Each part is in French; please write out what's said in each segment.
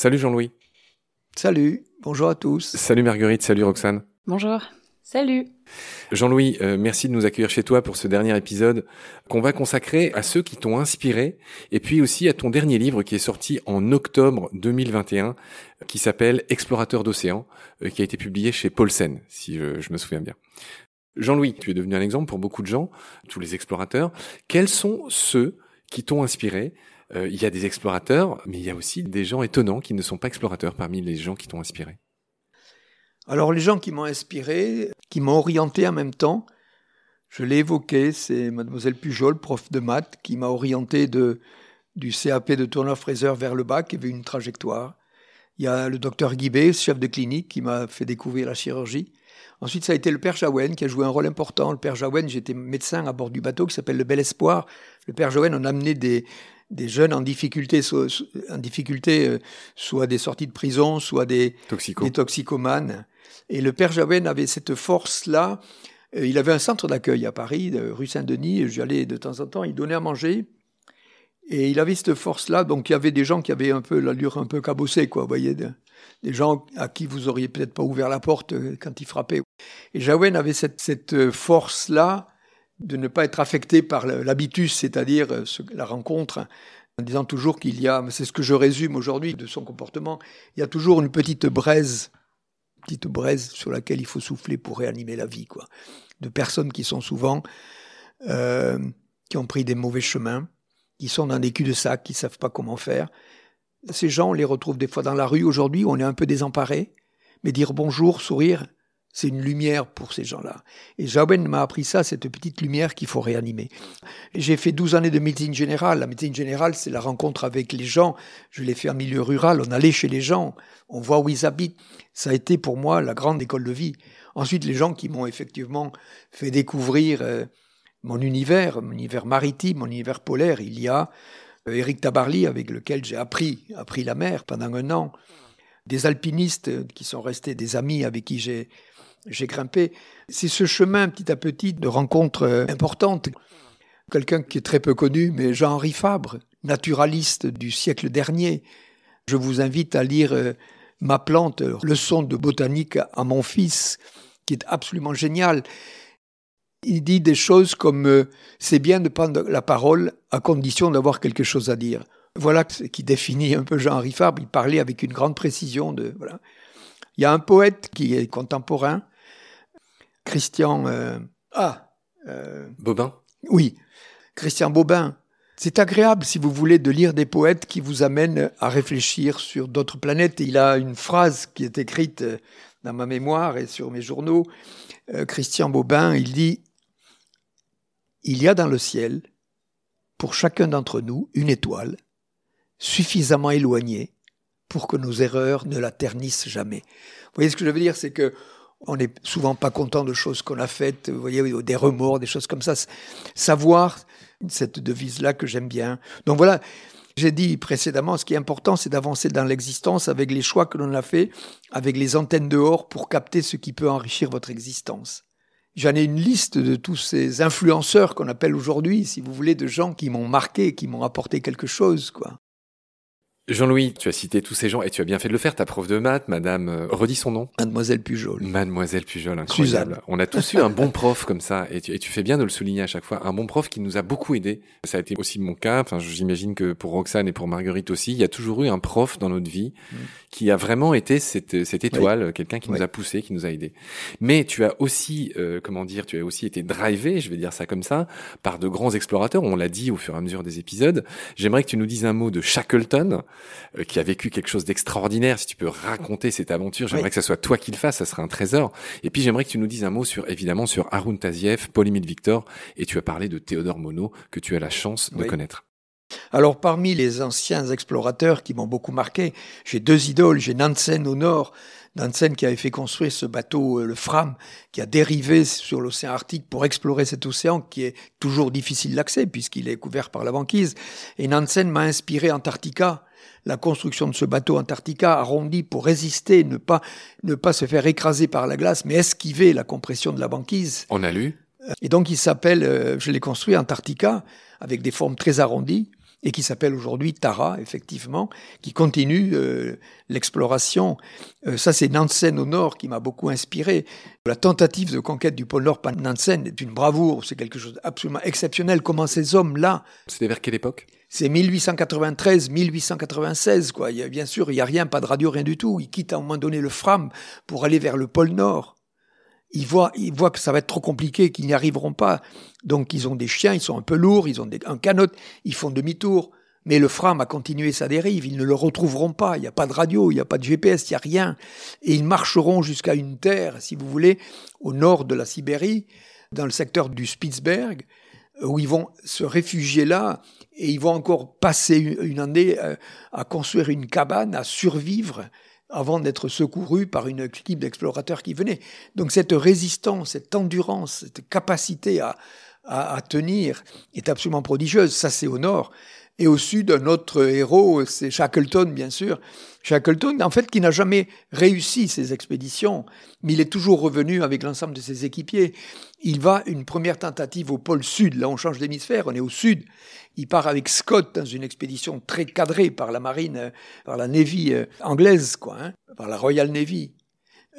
Salut Jean-Louis. Salut, bonjour à tous. Salut Marguerite, salut Roxane. Bonjour. Salut. Jean-Louis, euh, merci de nous accueillir chez toi pour ce dernier épisode qu'on va consacrer à ceux qui t'ont inspiré et puis aussi à ton dernier livre qui est sorti en octobre 2021 qui s'appelle Explorateur d'océan euh, qui a été publié chez Paulsen si je, je me souviens bien. Jean-Louis, tu es devenu un exemple pour beaucoup de gens, tous les explorateurs. Quels sont ceux qui t'ont inspiré euh, Il y a des explorateurs, mais il y a aussi des gens étonnants qui ne sont pas explorateurs parmi les gens qui t'ont inspiré. Alors les gens qui m'ont inspiré, qui m'ont orienté en même temps, je l'ai évoqué, c'est mademoiselle Pujol, prof de maths, qui m'a orienté de, du CAP de Tourneur-Fraser vers le bac, qui avait une trajectoire. Il y a le docteur Guibé, chef de clinique, qui m'a fait découvrir la chirurgie. Ensuite, ça a été le père Jaouen qui a joué un rôle important. Le père Jaouen, j'étais médecin à bord du bateau qui s'appelle le Bel Espoir. Le père Jaouen, on a amené des, des jeunes en difficulté, soit, en difficulté, euh, soit des sorties de prison, soit des, Toxico. des toxicomanes. Et le père Jaouen avait cette force-là. Euh, Il avait un centre d'accueil à Paris, de rue Saint-Denis. J'y allais de temps en temps. Il donnait à manger. Et il avait cette force-là. Donc, il y avait des gens qui avaient un peu l'allure un peu cabossée, quoi. Vous voyez, de- des gens à qui vous auriez peut-être pas ouvert la porte euh, quand il frappait. Et Jaouen avait cette, cette euh, force-là de ne pas être affecté par l'habitus, c'est-à-dire euh, la rencontre, en disant toujours qu'il y a, c'est ce que je résume aujourd'hui de son comportement, il y a toujours une petite braise, petite braise sur laquelle il faut souffler pour réanimer la vie, quoi. De personnes qui sont souvent, qui ont pris des mauvais chemins, qui sont dans des culs-de-sac, qui savent pas comment faire. Ces gens, on les retrouve des fois dans la rue aujourd'hui, on est un peu désemparé, mais dire bonjour, sourire, c'est une lumière pour ces gens-là. Et Jaouen m'a appris ça, cette petite lumière qu'il faut réanimer. J'ai fait 12 années de médecine générale. La médecine générale, c'est la rencontre avec les gens. Je l'ai fait en milieu rural. On allait chez les gens. On voit où ils habitent. Ça a été pour moi la grande école de vie. Ensuite, les gens qui m'ont effectivement fait découvrir euh, mon univers, mon univers maritime, mon univers polaire. Il y a Éric Tabarly, avec lequel j'ai appris, appris la mer pendant un an. Des alpinistes euh, qui sont restés des amis avec qui j'ai j'ai grimpé. C'est ce chemin petit à petit de rencontres euh, importantes. Quelqu'un qui est très peu connu, mais Jean-Henri Fabre, naturaliste du siècle dernier. Je vous invite à lire euh, Ma plante, euh, leçon de botanique à mon fils, qui est absolument génial. Il dit des choses comme euh, c'est bien de prendre la parole à condition d'avoir quelque chose à dire. Voilà ce qui définit un peu Jean-Henri Fabre. Il parlait avec une grande précision de voilà. Il y a un poète qui est contemporain, Christian. euh, ah, euh, Bobin oui, Christian Bobin. C'est agréable, si vous voulez, de lire des poètes qui vous amènent à réfléchir sur d'autres planètes. Et il a une phrase qui est écrite dans ma mémoire et sur mes journaux. Euh, Christian Bobin, il dit Il y a dans le ciel, pour chacun d'entre nous, une étoile suffisamment éloignée pour que nos erreurs ne la ternissent jamais. Vous voyez ce que je veux dire? C'est que on n'est souvent pas content de choses qu'on a faites, vous voyez, des remords, des choses comme ça. Savoir cette devise-là que j'aime bien. Donc voilà, j'ai dit précédemment, ce qui est important, c'est d'avancer dans l'existence avec les choix que l'on a fait, avec les antennes dehors pour capter ce qui peut enrichir votre existence. J'en ai une liste de tous ces influenceurs qu'on appelle aujourd'hui, si vous voulez, de gens qui m'ont marqué, qui m'ont apporté quelque chose, quoi. Jean-Louis, tu as cité tous ces gens et tu as bien fait de le faire. Ta prof de maths, madame, euh, redis son nom. Mademoiselle Pujol. Mademoiselle Pujol, incroyable. Suzanne. On a tous eu un bon prof comme ça, et tu, et tu fais bien de le souligner à chaque fois. Un bon prof qui nous a beaucoup aidé. Ça a été aussi mon cas. Enfin, j'imagine que pour Roxane et pour Marguerite aussi, il y a toujours eu un prof dans notre vie Mm. qui a vraiment été cette, cette étoile, quelqu'un qui Oui. nous a poussé, qui nous a aidé. Mais tu as aussi, euh, comment dire, tu as aussi été drivé, je vais dire ça comme ça, par de grands explorateurs. On l'a dit au fur et à mesure des épisodes. J'aimerais que tu nous dises un mot de Shackleton, qui a vécu quelque chose d'extraordinaire. Si tu peux raconter cette aventure, j'aimerais Oui. que ça soit toi qui le fasses, ça serait un trésor. Et puis j'aimerais que tu nous dises un mot sur, évidemment, sur Arun Taziev, Paul Émile Victor, et tu as parlé de Théodore Monod, que tu as la chance de connaître. Alors parmi les anciens explorateurs qui m'ont beaucoup marqué, j'ai deux idoles. J'ai Nansen au nord, Nansen qui avait fait construire ce bateau, euh, le Fram, qui a dérivé sur l'océan Arctique pour explorer cet océan qui est toujours difficile d'accès puisqu'il est couvert par la banquise. Et Nansen m'a inspiré Antarctica, la construction de ce bateau Antarctica arrondi pour résister, ne pas, ne pas se faire écraser par la glace, mais esquiver la compression de la banquise. On a lu Et donc il s'appelle, euh, je l'ai construit Antarctica, avec des formes très arrondies. Et qui s'appelle aujourd'hui Tara, effectivement, qui continue euh, l'exploration. Euh, ça, c'est Nansen au nord qui m'a beaucoup inspiré. La tentative de conquête du pôle Nord par Nansen est une bravoure, c'est quelque chose d'absolument exceptionnel. Comment ces hommes-là... C'était vers quelle époque? C'est 1893, 1896, quoi. Il y a, bien sûr, il n'y a rien, pas de radio, rien du tout. Ils quittent à un moment donné le Fram pour aller vers le pôle Nord. Ils voient, ils voient que ça va être trop compliqué, qu'ils n'y arriveront pas. Donc, ils ont des chiens, ils sont un peu lourds, ils ont des, un canot, ils font demi-tour. Mais le Fram a continué sa dérive, ils ne le retrouveront pas. Il n'y a pas de radio, il n'y a pas de GPS, il n'y a rien. Et ils marcheront jusqu'à une terre, si vous voulez, au nord de la Sibérie, dans le secteur du Spitzberg, où ils vont se réfugier là et ils vont encore passer une année euh, à construire une cabane, à survivre avant d'être secourus par une équipe d'explorateurs qui venait. Donc cette résistance, cette endurance, cette capacité à, à, tenir est absolument prodigieuse. Ça, c'est au nord. Et au sud, un autre héros, c'est Shackleton, bien sûr. Shackleton, en fait, qui n'a jamais réussi ses expéditions, mais il est toujours revenu avec l'ensemble de ses équipiers. Il va une première tentative au pôle sud. Là, on change d'hémisphère, on est au sud. Il part avec Scott dans une expédition très cadrée par la marine, euh, par la Navy euh, anglaise, quoi, hein, par la Royal Navy.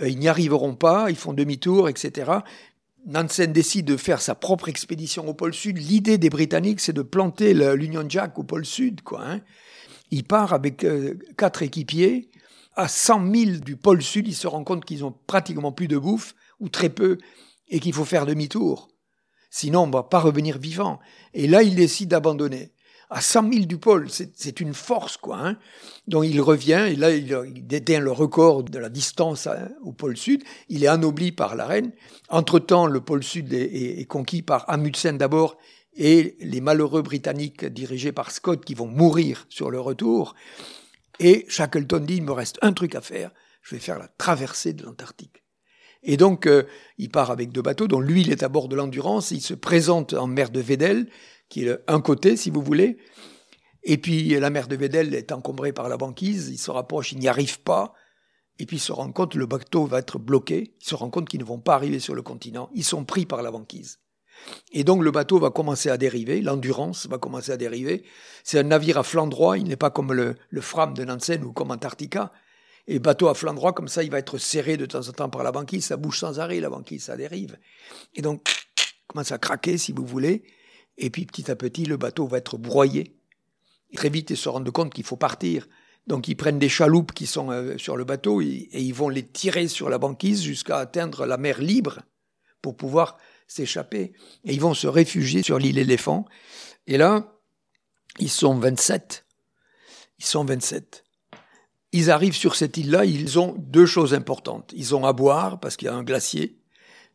Euh, ils n'y arriveront pas, ils font demi-tour, etc. Nansen décide de faire sa propre expédition au pôle Sud. L'idée des Britanniques, c'est de planter l'Union Jack au pôle Sud. Quoi, hein. Il part avec euh, quatre équipiers. À 100 000 du pôle Sud, il se rend compte qu'ils ont pratiquement plus de bouffe, ou très peu, et qu'il faut faire demi-tour. Sinon, on ne va pas revenir vivant. Et là, il décide d'abandonner à 100 000 du pôle. C'est une force, quoi. Hein. Donc il revient, et là, il, détient le record de la distance hein, au pôle sud. Il est anobli par la reine. Entre-temps, le pôle sud est, conquis par Amundsen d'abord, et les malheureux Britanniques dirigés par Scott qui vont mourir sur le retour. Et Shackleton dit, il me reste un truc à faire, je vais faire la traversée de l'Antarctique. Et donc, euh, il part avec deux bateaux, dont lui, il est à bord de l'Endurance, il se présente en mer de Vedel, qui est un côté, si vous voulez. Et puis la mer de Vedel est encombrée par la banquise, il se rapproche, il n'y arrive pas. Et puis il se rend compte, le bateau va être bloqué, il se rend compte qu'ils ne vont pas arriver sur le continent, ils sont pris par la banquise. Et donc le bateau va commencer à dériver, l'endurance va commencer à dériver. C'est un navire à flanc droit, il n'est pas comme le, le Fram de Nansen ou comme Antarctica. Et bateau à flanc droit, comme ça, il va être serré de temps en temps par la banquise, ça bouge sans arrêt, la banquise, ça dérive. Et donc, commence à craquer, si vous voulez. Et puis petit à petit, le bateau va être broyé. Très vite, ils se rendent compte qu'il faut partir. Donc ils prennent des chaloupes qui sont euh, sur le bateau et, ils vont les tirer sur la banquise jusqu'à atteindre la mer libre pour pouvoir s'échapper. Et ils vont se réfugier sur l'île éléphant. Et là, ils sont 27. Ils sont 27. Ils arrivent sur cette île-là, ils ont deux choses importantes. Ils ont à boire parce qu'il y a un glacier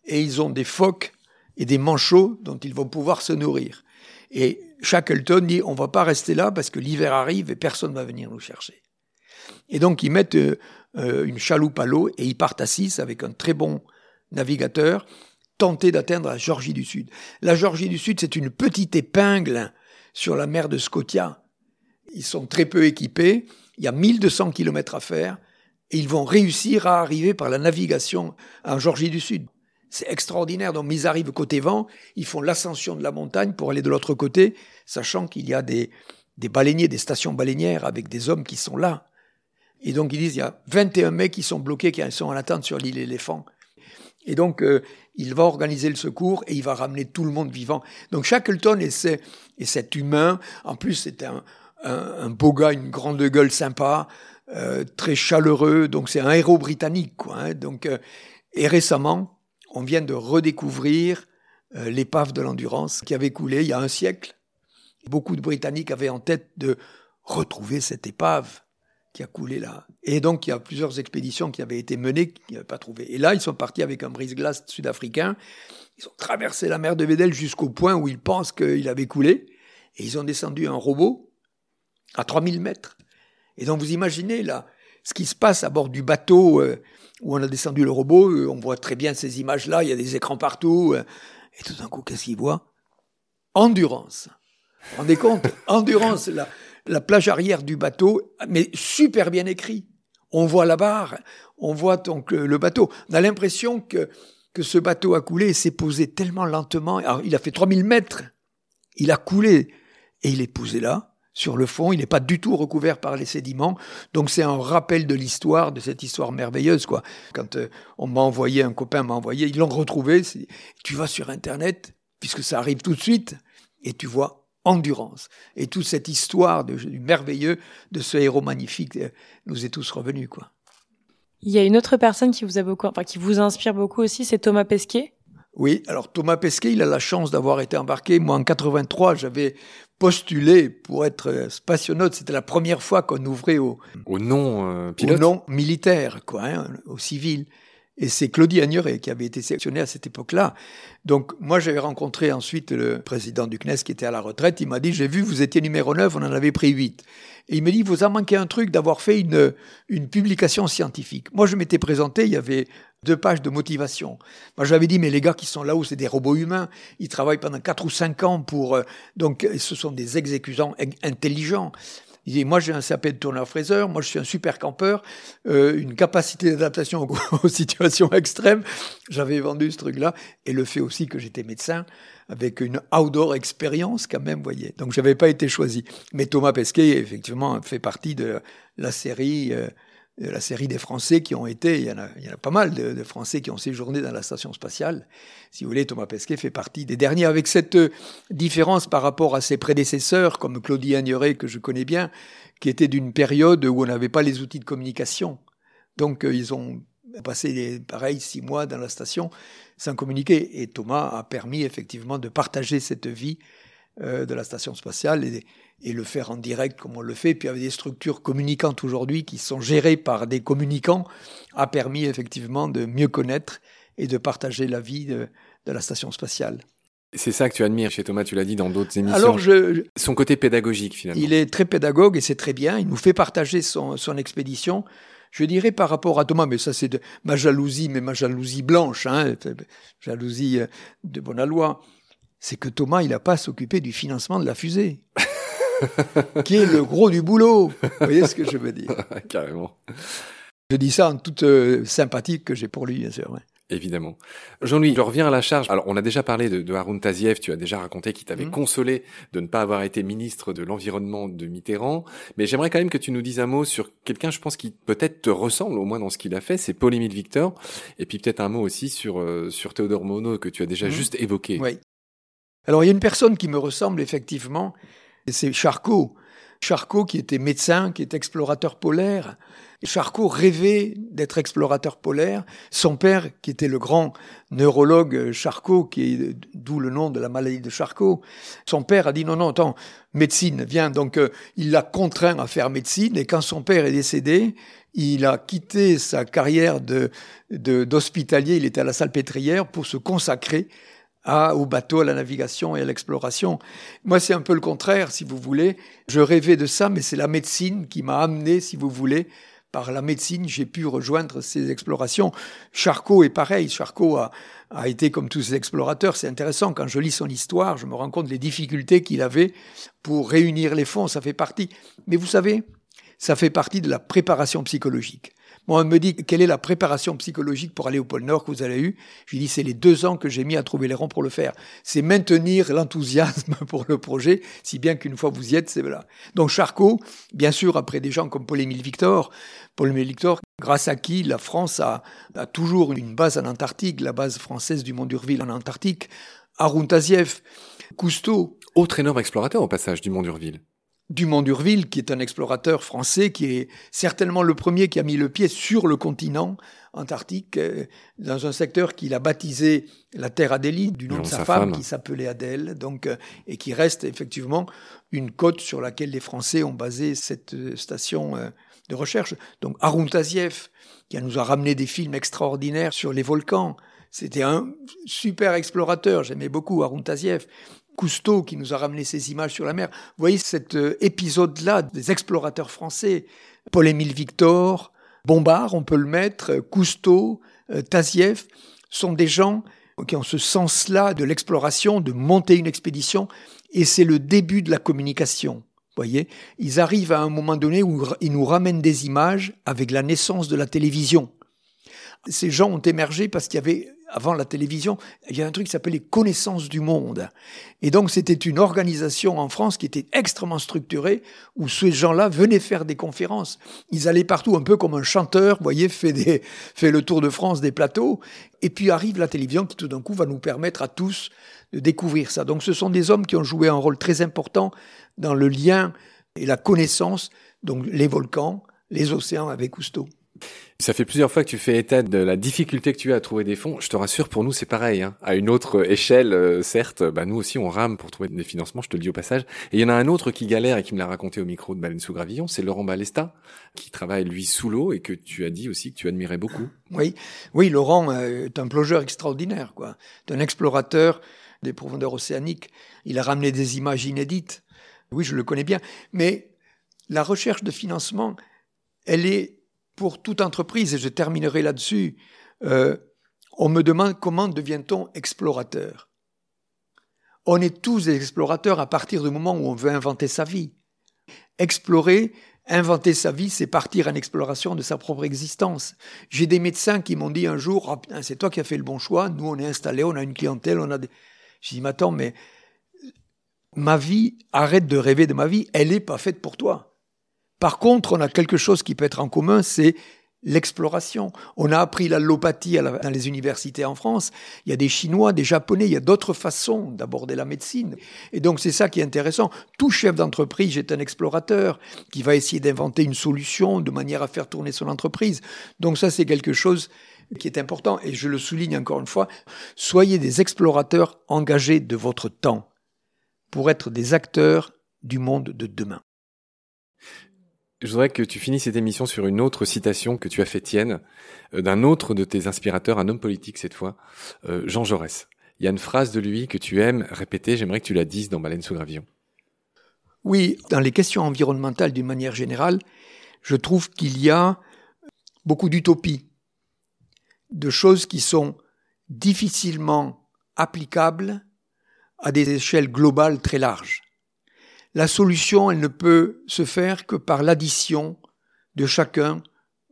et ils ont des phoques et des manchots dont ils vont pouvoir se nourrir. Et Shackleton dit on va pas rester là parce que l'hiver arrive et personne va venir nous chercher. Et donc ils mettent euh, euh, une chaloupe à l'eau et ils partent à 6 avec un très bon navigateur tenter d'atteindre la Georgie du Sud. La Georgie du Sud, c'est une petite épingle sur la mer de Scotia. Ils sont très peu équipés, il y a 1200 km à faire et ils vont réussir à arriver par la navigation en Georgie du Sud. C'est extraordinaire. Donc, ils arrivent côté vent, ils font l'ascension de la montagne pour aller de l'autre côté, sachant qu'il y a des, des baleiniers, des stations baleinières avec des hommes qui sont là. Et donc, ils disent, il y a 21 mecs qui sont bloqués, qui sont en attente sur l'île éléphant. Et donc, euh, il va organiser le secours et il va ramener tout le monde vivant. Donc, Shackleton et, et cet humain, en plus, c'est un, un, beau gars, une grande gueule sympa, euh, très chaleureux. Donc, c'est un héros britannique, quoi. Hein. donc, euh, et récemment, on vient de redécouvrir euh, l'épave de l'endurance qui avait coulé il y a un siècle. Beaucoup de Britanniques avaient en tête de retrouver cette épave qui a coulé là. Et donc, il y a plusieurs expéditions qui avaient été menées, qui n'avaient pas trouvé. Et là, ils sont partis avec un brise-glace sud-africain. Ils ont traversé la mer de Vedel jusqu'au point où ils pensent qu'il avait coulé. Et ils ont descendu un robot à 3000 mètres. Et donc, vous imaginez là, ce qui se passe à bord du bateau euh, où on a descendu le robot, euh, on voit très bien ces images-là, il y a des écrans partout, euh, et tout d'un coup, qu'est-ce qu'il voit? Endurance. Vous vous rendez compte? Endurance, la, la plage arrière du bateau, mais super bien écrit. On voit la barre, on voit donc le, bateau. On a l'impression que, que ce bateau a coulé et s'est posé tellement lentement. Alors, il a fait 3000 mètres. Il a coulé et il est posé là, sur le fond, il n'est pas du tout recouvert par les sédiments. Donc c'est un rappel de l'histoire, de cette histoire merveilleuse. quoi. Quand euh, on m'a envoyé, un copain m'a envoyé, ils l'ont retrouvé. Tu vas sur Internet, puisque ça arrive tout de suite, et tu vois endurance. Et toute cette histoire du merveilleux de ce héros magnifique euh, nous est tous revenu. quoi. Il y a une autre personne qui vous a beaucoup, enfin qui vous inspire beaucoup aussi, c'est Thomas Pesquet. Oui, alors Thomas Pesquet, il a la chance d'avoir été embarqué. Moi, en 83, j'avais postulé pour être euh, spationaute. C'était la première fois qu'on ouvrait au, au nom euh, pilote. Au nom militaire, quoi, hein, au civil. Et c'est Claudie Agnoret qui avait été sélectionné à cette époque-là. Donc, moi, j'avais rencontré ensuite le président du CNES qui était à la retraite. Il m'a dit, j'ai vu, vous étiez numéro 9, on en avait pris 8. Et il me dit, vous a manqué un truc d'avoir fait une, une publication scientifique. Moi, je m'étais présenté, il y avait deux pages de motivation. Moi, j'avais dit, mais les gars qui sont là-haut, c'est des robots humains. Ils travaillent pendant quatre ou cinq ans pour... Euh, donc, ce sont des exécutants intelligents. Il dit, moi j'ai un CAP de tourneur-fraiseur, moi je suis un super campeur, euh, une capacité d'adaptation aux, situations extrêmes. J'avais vendu ce truc-là et le fait aussi que j'étais médecin avec une outdoor expérience quand même, voyez. Donc j'avais pas été choisi. Mais Thomas Pesquet effectivement fait partie de la série euh, la série des Français qui ont été, il y en a, il y en a pas mal de, Français qui ont séjourné dans la station spatiale. Si vous voulez, Thomas Pesquet fait partie des derniers, avec cette différence par rapport à ses prédécesseurs, comme Claudie Agnoret, que je connais bien, qui était d'une période où on n'avait pas les outils de communication. Donc, euh, ils ont passé, pareil, six mois dans la station sans communiquer. Et Thomas a permis effectivement de partager cette vie euh, de la station spatiale et, et le faire en direct comme on le fait, puis avec des structures communicantes aujourd'hui qui sont gérées par des communicants, a permis effectivement de mieux connaître et de partager la vie de, la station spatiale. C'est ça que tu admires chez Thomas, tu l'as dit dans d'autres émissions. Alors je, son côté pédagogique finalement. Il est très pédagogue et c'est très bien. Il nous fait partager son, son expédition. Je dirais par rapport à Thomas, mais ça c'est de ma jalousie, mais ma jalousie blanche, hein, jalousie euh, de Bonalois, c'est que Thomas, il n'a pas à s'occuper du financement de la fusée. qui est le gros du boulot. Vous voyez ce que je veux dire Carrément. Je dis ça en toute euh, sympathie que j'ai pour lui, bien sûr. Évidemment. Jean-Louis, je reviens à la charge. Alors, on a déjà parlé de, de Haroun Taziev, tu as déjà raconté qu'il t'avait mmh. consolé de ne pas avoir été ministre de l'Environnement de Mitterrand, mais j'aimerais quand même que tu nous dises un mot sur quelqu'un, je pense, qui peut-être te ressemble, au moins dans ce qu'il a fait, c'est Paul-Émile Victor, et puis peut-être un mot aussi sur, euh, sur Théodore Monod, que tu as déjà mmh. juste évoqué. Oui. Alors, il y a une personne qui me ressemble, effectivement, c'est Charcot. Charcot qui était médecin, qui est explorateur polaire. Charcot rêvait d'être explorateur polaire. Son père, qui était le grand neurologue Charcot, qui est d'où le nom de la maladie de Charcot, son père a dit non, non, attends, médecine, viens. Donc euh, il l'a contraint à faire médecine. Et quand son père est décédé, il a quitté sa carrière de d'hospitalier. il était à la salpêtrière pour se consacrer au bateau, à la navigation et à l'exploration. Moi, c'est un peu le contraire, si vous voulez. Je rêvais de ça, mais c'est la médecine qui m'a amené, si vous voulez. Par la médecine, j'ai pu rejoindre ces explorations. Charcot est pareil. Charcot a, a été comme tous ces explorateurs. C'est intéressant, quand je lis son histoire, je me rends compte des difficultés qu'il avait pour réunir les fonds. Ça fait partie. Mais vous savez, ça fait partie de la préparation psychologique. Moi, on me dit quelle est la préparation psychologique pour aller au pôle Nord que vous avez eu. Je lui dis c'est les deux ans que j'ai mis à trouver les rangs pour le faire. C'est maintenir l'enthousiasme pour le projet, si bien qu'une fois vous y êtes, c'est là. Donc Charcot, bien sûr, après des gens comme Paul-Émile Victor, Paul-Émile Victor, grâce à qui la France a, toujours une base en Antarctique, la base française du Mont d'Urville en Antarctique, Arun Taziev, Cousteau. Autre énorme explorateur au passage du Mont d'Urville. Dumont d'Urville, qui est un explorateur français, qui est certainement le premier qui a mis le pied sur le continent antarctique, euh, dans un secteur qu'il a baptisé la Terre Adélie, du nom de sa, femme, qui s'appelait Adèle, donc, euh, et qui reste effectivement une côte sur laquelle les Français ont basé cette euh, station de recherche. Donc Arun Taziev, qui nous a ramené des films extraordinaires sur les volcans, c'était un super explorateur, j'aimais beaucoup Arun Taziev. Cousteau qui nous a ramené ces images sur la mer. Vous voyez cet euh, épisode-là des explorateurs français, Paul-Émile Victor, Bombard, on peut le mettre, Cousteau, euh, Taziev, sont des gens qui ont ce sens-là de l'exploration, de monter une expédition, et c'est le début de la communication. Voyez, ils arrivent à un moment donné où ils nous ramènent des images avec la naissance de la télévision. Ces gens ont émergé parce qu'il y avait avant la télévision, il y a un truc qui s'appelait les connaissances du monde. Et donc c'était une organisation en France qui était extrêmement structurée, où ces gens-là venaient faire des conférences. Ils allaient partout, un peu comme un chanteur, vous voyez, fait, fait le tour de France des plateaux. Et puis arrive la télévision qui tout d'un coup va nous permettre à tous de découvrir ça. Donc ce sont des hommes qui ont joué un rôle très important dans le lien et la connaissance, donc les volcans, les océans avec Cousteau. Ça fait plusieurs fois que tu fais état de la difficulté que tu as à trouver des fonds. Je te rassure, pour nous, c'est pareil. Hein. À une autre échelle, euh, certes, bah, nous aussi, on rame pour trouver des financements, je te le dis au passage. Et il y en a un autre qui galère et qui me l'a raconté au micro de Baleine sous Gravillon, c'est Laurent Balesta, qui travaille, lui, sous l'eau et que tu as dit aussi que tu admirais beaucoup. Oui, oui Laurent euh, est un plongeur extraordinaire, quoi. un explorateur des profondeurs océaniques. Il a ramené des images inédites. Oui, je le connais bien. Mais la recherche de financement, elle est pour toute entreprise, et je terminerai là-dessus, euh, on me demande comment devient-on explorateur. On est tous des explorateurs à partir du moment où on veut inventer sa vie. Explorer, inventer sa vie, c'est partir en exploration de sa propre existence. J'ai des médecins qui m'ont dit un jour, oh, c'est toi qui as fait le bon choix, nous on est installés, on a une clientèle, on a des... Je dis, mais attends, mais ma vie, arrête de rêver de ma vie, elle n'est pas faite pour toi. Par contre, on a quelque chose qui peut être en commun, c'est l'exploration. On a appris l'allopathie dans les universités en France. Il y a des Chinois, des Japonais, il y a d'autres façons d'aborder la médecine. Et donc c'est ça qui est intéressant. Tout chef d'entreprise est un explorateur qui va essayer d'inventer une solution de manière à faire tourner son entreprise. Donc ça c'est quelque chose qui est important. Et je le souligne encore une fois, soyez des explorateurs engagés de votre temps pour être des acteurs du monde de demain. Je voudrais que tu finisses cette émission sur une autre citation que tu as fait tienne, euh, d'un autre de tes inspirateurs, un homme politique cette fois, euh, Jean Jaurès. Il y a une phrase de lui que tu aimes répéter, j'aimerais que tu la dises dans Baleine sous gravillon. Oui, dans les questions environnementales d'une manière générale, je trouve qu'il y a beaucoup d'utopies, de choses qui sont difficilement applicables à des échelles globales très larges. La solution, elle ne peut se faire que par l'addition de chacun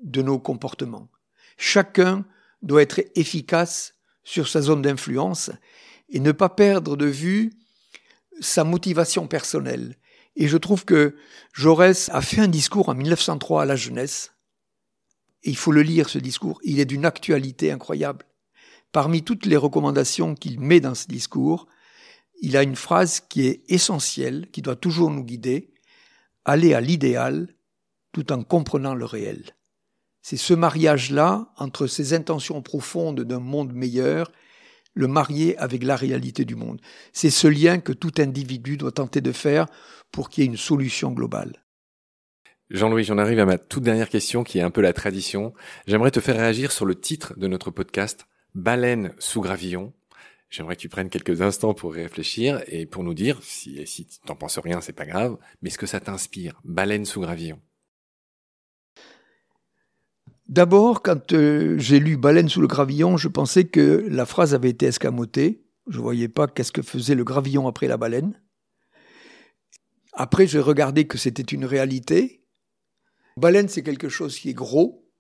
de nos comportements. Chacun doit être efficace sur sa zone d'influence et ne pas perdre de vue sa motivation personnelle. Et je trouve que Jaurès a fait un discours en 1903 à la jeunesse. Et il faut le lire, ce discours. Il est d'une actualité incroyable. Parmi toutes les recommandations qu'il met dans ce discours, il a une phrase qui est essentielle, qui doit toujours nous guider, aller à l'idéal tout en comprenant le réel. C'est ce mariage-là entre ces intentions profondes d'un monde meilleur, le marier avec la réalité du monde. C'est ce lien que tout individu doit tenter de faire pour qu'il y ait une solution globale. Jean-Louis, j'en arrive à ma toute dernière question qui est un peu la tradition. J'aimerais te faire réagir sur le titre de notre podcast, Baleine sous gravillon. J'aimerais que tu prennes quelques instants pour réfléchir et pour nous dire, si, si tu n'en penses rien, c'est pas grave, mais ce que ça t'inspire Baleine sous gravillon? D'abord, quand euh, j'ai lu Baleine sous le gravillon, je pensais que la phrase avait été escamotée. Je voyais pas qu'est-ce que faisait le gravillon après la baleine. Après, j'ai regardé que c'était une réalité. Baleine, c'est quelque chose qui est gros,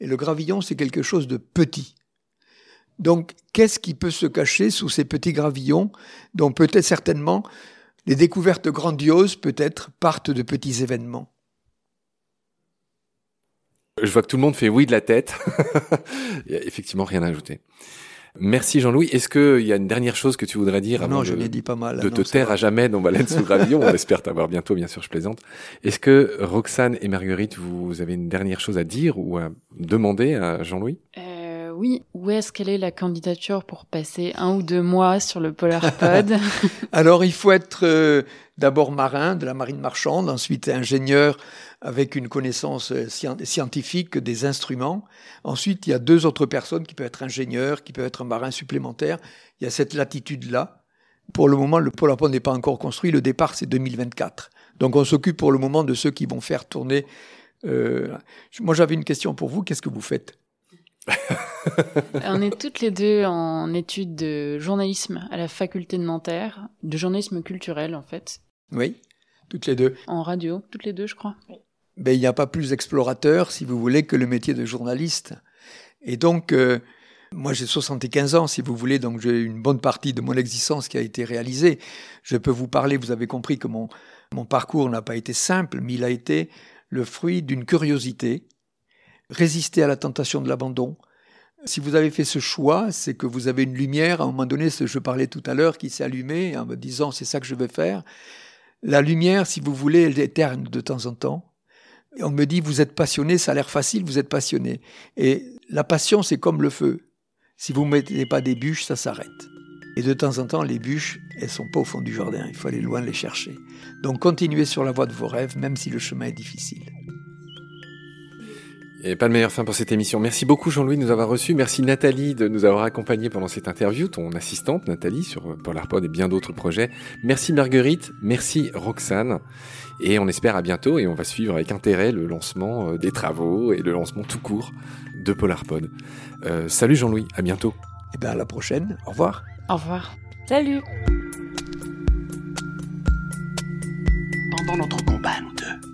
et le gravillon, c'est quelque chose de petit. Donc, qu'est-ce qui peut se cacher sous ces petits gravillons dont peut-être certainement les découvertes grandioses peut-être partent de petits événements? Je vois que tout le monde fait oui de la tête. Il n'y a effectivement rien à ajouter. Merci Jean-Louis. Est-ce qu'il y a une dernière chose que tu voudrais dire avant non, je de, dit pas mal, de te taire à jamais dans Baleine sous gravillon On espère t'avoir bientôt, bien sûr, je plaisante. Est-ce que Roxane et Marguerite, vous avez une dernière chose à dire ou à demander à Jean-Louis? Euh, oui, où est-ce qu'elle est la candidature pour passer un ou deux mois sur le Polar Pod? Alors, il faut être euh, d'abord marin de la marine marchande, ensuite ingénieur avec une connaissance euh, scientifique des instruments. Ensuite, il y a deux autres personnes qui peuvent être ingénieurs, qui peuvent être un marin supplémentaire. Il y a cette latitude-là. Pour le moment, le Polar Pod n'est pas encore construit. Le départ, c'est 2024. Donc, on s'occupe pour le moment de ceux qui vont faire tourner. Euh... Moi, j'avais une question pour vous. Qu'est-ce que vous faites? on est toutes les deux en études de journalisme à la faculté de Nanterre, de journalisme culturel en fait. Oui, toutes les deux. En radio, toutes les deux, je crois. Ben, il n'y a pas plus explorateur, si vous voulez, que le métier de journaliste. Et donc, euh, Moi, j'ai 75 ans, si vous voulez, donc j'ai une bonne partie de mon existence qui a été réalisée. Je peux vous parler, vous avez compris que mon, mon parcours n'a pas été simple, mais il a été le fruit d'une curiosité, résister à la tentation de l'abandon. Si vous avez fait ce choix, c'est que vous avez une lumière, à un moment donné, je parlais tout à l'heure, qui s'est allumée en me disant c'est ça que je vais faire. La lumière, si vous voulez, elle éterne de temps en temps. On me dit vous êtes passionné, ça a l'air facile, vous êtes passionné. Et la passion, c'est comme le feu. Si vous ne mettez pas des bûches, ça s'arrête. Et de temps en temps, les bûches, elles sont pas au fond du jardin, il faut aller loin les chercher. Donc continuez sur la voie de vos rêves, même si le chemin est difficile. Et pas de meilleure fin pour cette émission. Merci beaucoup Jean-Louis de nous avoir reçus. Merci Nathalie de nous avoir accompagnés pendant cette interview, ton assistante Nathalie sur Polarpod et bien d'autres projets. Merci Marguerite, merci Roxane. Et on espère à bientôt et on va suivre avec intérêt le lancement euh, des travaux et le lancement tout court de Polarpod. Euh, salut Jean-Louis, à bientôt. Et bien à la prochaine, au revoir. Au revoir. Salut. Pendant notre combat, nous deux,